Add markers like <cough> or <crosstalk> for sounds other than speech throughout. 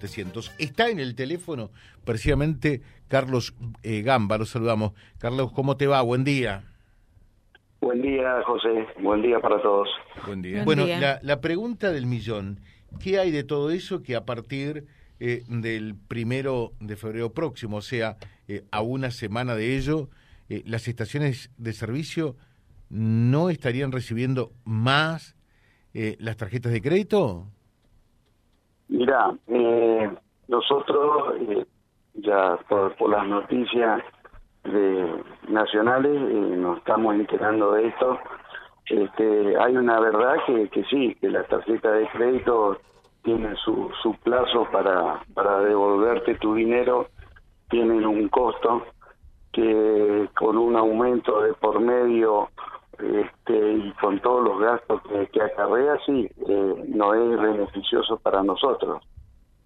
700. Está en el teléfono precisamente Carlos eh, Gamba, lo saludamos. Carlos, ¿cómo te va? Buen día. Buen día, José. Buen día para todos. Buen día. bueno, La, pregunta del millón, ¿qué hay de todo eso que a partir eh, del primero de febrero próximo, o sea, eh, a una semana de ello, las estaciones de servicio no estarían recibiendo más las tarjetas de crédito? Mira, eh, nosotros eh, ya por, las noticias de, nacionales eh, nos estamos enterando de esto. Este, hay una verdad que, que sí, que las tarjetas de crédito tienen su, su plazo para, para devolverte tu dinero, tienen un costo que con un aumento de por medio este, y con todos los gastos que, acarrea, sí, eh, no es beneficioso para nosotros.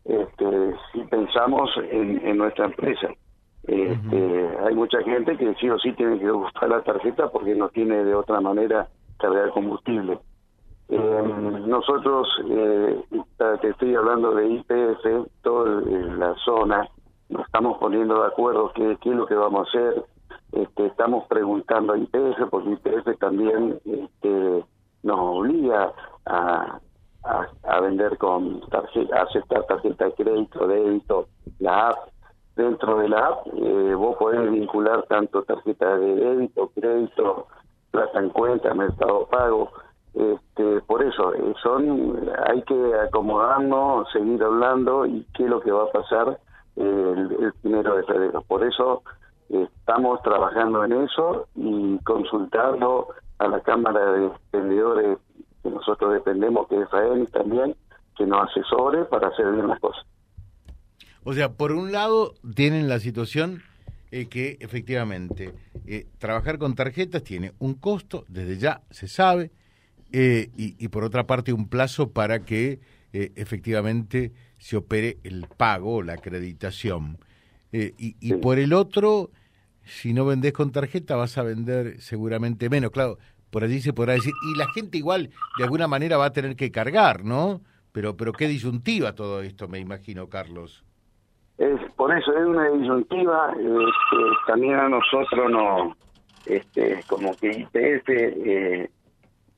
Este, si pensamos en, nuestra empresa, este, hay mucha gente que sí o sí tiene que buscar la tarjeta porque no tiene de otra manera cargar combustible. Eh, nosotros, eh, te estoy hablando de IPF, toda la zona, nos estamos poniendo de acuerdo qué, qué es lo que vamos a hacer, este, estamos preguntando a IPF, porque IPF también este, nos obliga a, a, vender con tarjeta, a aceptar tarjeta de crédito, débito, la app. Dentro de la app eh, vos podés vincular tanto tarjeta de débito, crédito, plata en cuenta, mercado pago. Este, por eso, eh, son hay que acomodarnos, seguir hablando y qué es lo que va a pasar eh, el, el primero de febrero. Por eso Estamos trabajando en eso y consultando a la Cámara de Vendedores que nosotros dependemos, que es y también, que nos asesore para hacer bien las cosas. O sea, por un lado tienen la situación eh, que efectivamente eh, trabajar con tarjetas tiene un costo, desde ya se sabe, eh, y, por otra parte un plazo para que efectivamente se opere el pago, la acreditación. y, y por el otro, si no vendés con tarjeta vas a vender seguramente menos. Claro, por allí se podrá decir, y la gente igual de alguna manera va a tener que cargar, ¿no? Pero, pero qué disyuntiva todo esto, me imagino, Carlos. Es, por eso es una disyuntiva, este, también a nosotros no, este, como que IPF, eh,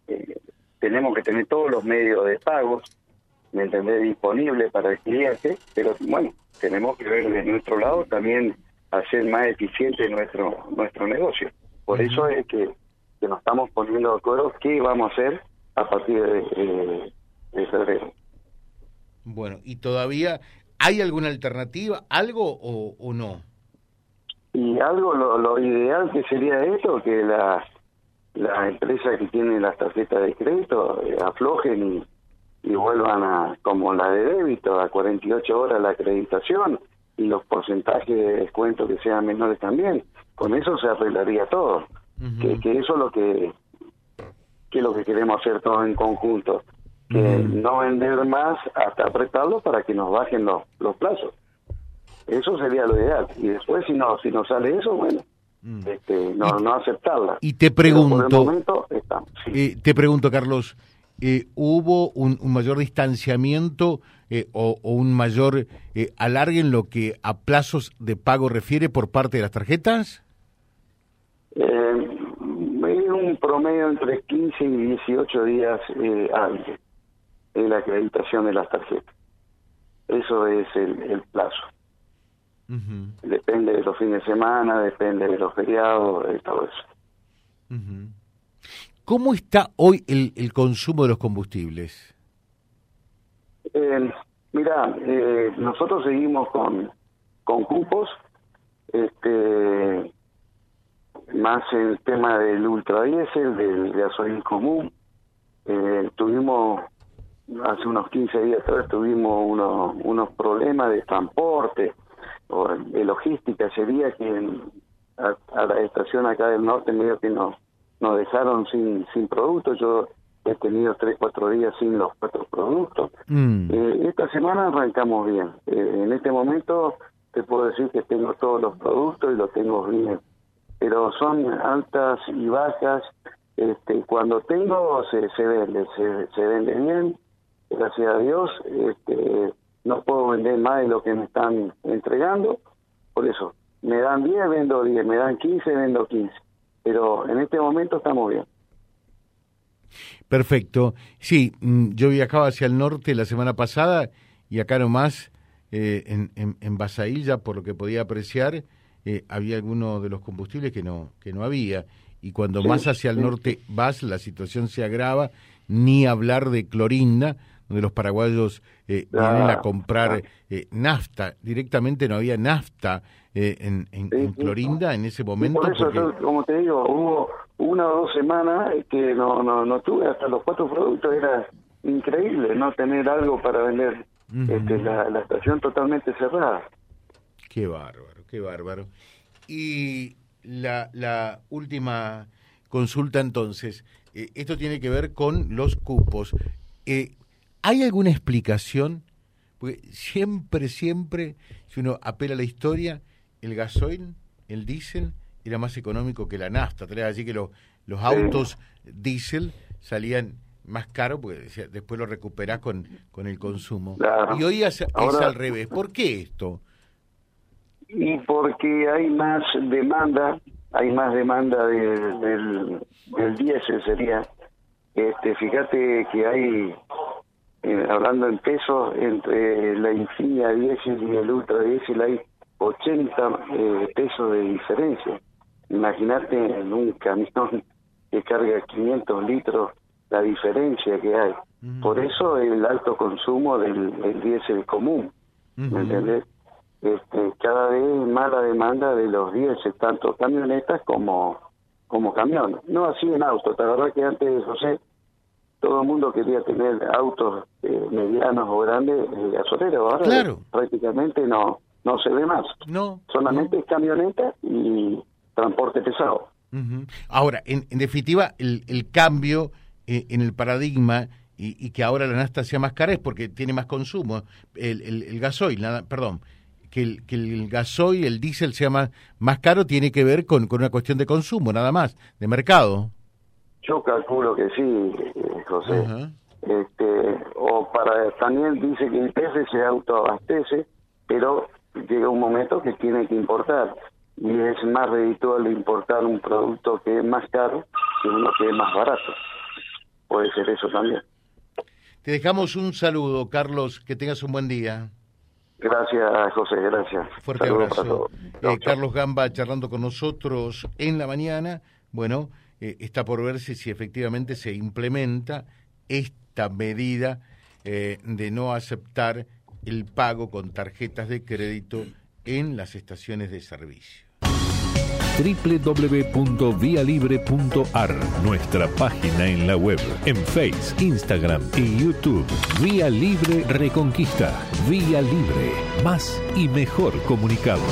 eh, tenemos que tener todos los medios de pagos, ¿me entendés?, disponibles para el cliente, pero bueno, tenemos que ver de nuestro lado también hacer más eficiente nuestro nuestro negocio. Por eso es que, que, nos estamos poniendo de acuerdo qué vamos a hacer a partir de, eh, de febrero. Bueno, ¿y todavía hay alguna alternativa, algo o, o no? Y algo, lo, lo, ideal que sería esto, que las la empresas que tienen las tarjetas de crédito eh, aflojen y, y vuelvan a, como la de débito, a 48 horas la acreditación y los porcentajes de descuento que sean menores también. Con eso se arreglaría todo. que, que, eso es lo que, que es lo que queremos hacer todos en conjunto. Que no vender más hasta apretarlo para que nos bajen los, los plazos. Eso sería lo ideal. Y después, si no, si no sale eso, bueno, este, no, no aceptarla. Y te pregunto, eh, te pregunto, Carlos, eh, ¿hubo un, mayor distanciamiento eh, o, un mayor eh, alargue en lo que a plazos de pago refiere por parte de las tarjetas? Eh, un promedio entre 15 y 18 días antes de la acreditación de las tarjetas. Eso es el, plazo. Depende de los fines de semana, depende de los feriados, de todo eso. ¿Cómo está hoy el, el consumo de los combustibles? Eh, mira, eh, nosotros seguimos con, con cupos, este, más el tema del ultradiesel, del gasolín común. Eh, tuvimos, hace unos 15 días atrás, tuvimos unos, unos problemas de transporte o de logística. Ese que a, a, la estación acá del norte medio que nos nos dejaron sin, sin productos. Yo he tenido tres, cuatro días sin los cuatro productos. Mm. Eh, esta semana arrancamos bien. Eh, en este momento te puedo decir que tengo todos los productos y los tengo bien. Pero son altas y bajas. Este, cuando tengo se, se vende, se, se vende bien, gracias a Dios. Este, no puedo vender más de lo que me están entregando, por eso, me dan 10, vendo 10, me dan 15, vendo 15, pero en este momento estamos bien. Perfecto. Sí, mm, yo viajaba hacia el norte la semana pasada y acá nomás, eh, en, en, en Basail, ya por lo que podía apreciar, eh, había algunos de los combustibles que no, que no había. Y cuando más hacia el norte vas, la situación se agrava, ni hablar de Clorinda, donde los paraguayos eh, vienen a comprar eh, nafta. Directamente no había nafta eh, en, en, Clorinda en ese momento. por eso, como te digo, hubo una o dos semanas que no, no, no tuve hasta los cuatro productos. Era increíble no tener algo para vender. este, la, la estación totalmente cerrada. Qué bárbaro, qué bárbaro. Y la, la última consulta entonces, esto tiene que ver con los cupos. Eh, ¿Hay alguna explicación? Porque siempre, siempre, si uno apela a la historia, el gasoil, el diésel, era más económico que la nafta. Así que los autos diésel salían más caros porque después lo recuperás con, con el consumo. Y hoy es, al revés. ¿Por qué esto? Y porque hay más demanda, hay más demanda del, del diésel sería. Este, fíjate que hay hablando en pesos, entre la Infinia Diesel y el Ultra Diesel hay 80 eh, pesos de diferencia. Imagínate en un camión <laughs> que carga 500 litros la diferencia que hay. Por eso el alto consumo del, diésel común, ¿me entendés? Este, cada vez más la demanda de los diésel, tanto camionetas como como camiones. No así en auto, la verdad que antes, José, todo el mundo quería tener autos eh, medianos o grandes eh, gasoleros. Ahora prácticamente no no se ve más. No. Solamente es camioneta y transporte pesado. Ahora, en, en, definitiva, el, el cambio eh, en el paradigma y, y, que ahora la nafta sea más cara es porque tiene más consumo. El, el, el gasoil, nada, perdón, que el, que el gasoil, el diésel sea más, más caro tiene que ver con, con una cuestión de consumo, nada más, de mercado. Yo calculo que sí, eh, José. este, o para también dice que el PF se autoabastece, pero llega un momento que tiene que importar y es más redituable importar un producto que es más caro que uno que es más barato. Puede ser eso también. Te dejamos un saludo, Carlos, que tengas un buen día. Gracias, José, gracias. Fuerte abrazo. Eh, Carlos Gamba charlando con nosotros en la mañana. Bueno, eh, está por verse si efectivamente se implementa esta medida eh, de no aceptar el pago con tarjetas de crédito en las estaciones de servicio www.vialibre.ar, nuestra página en la web, en Facebook, Instagram y YouTube. Vía Libre Reconquista. Vía Libre. Más y mejor comunicados.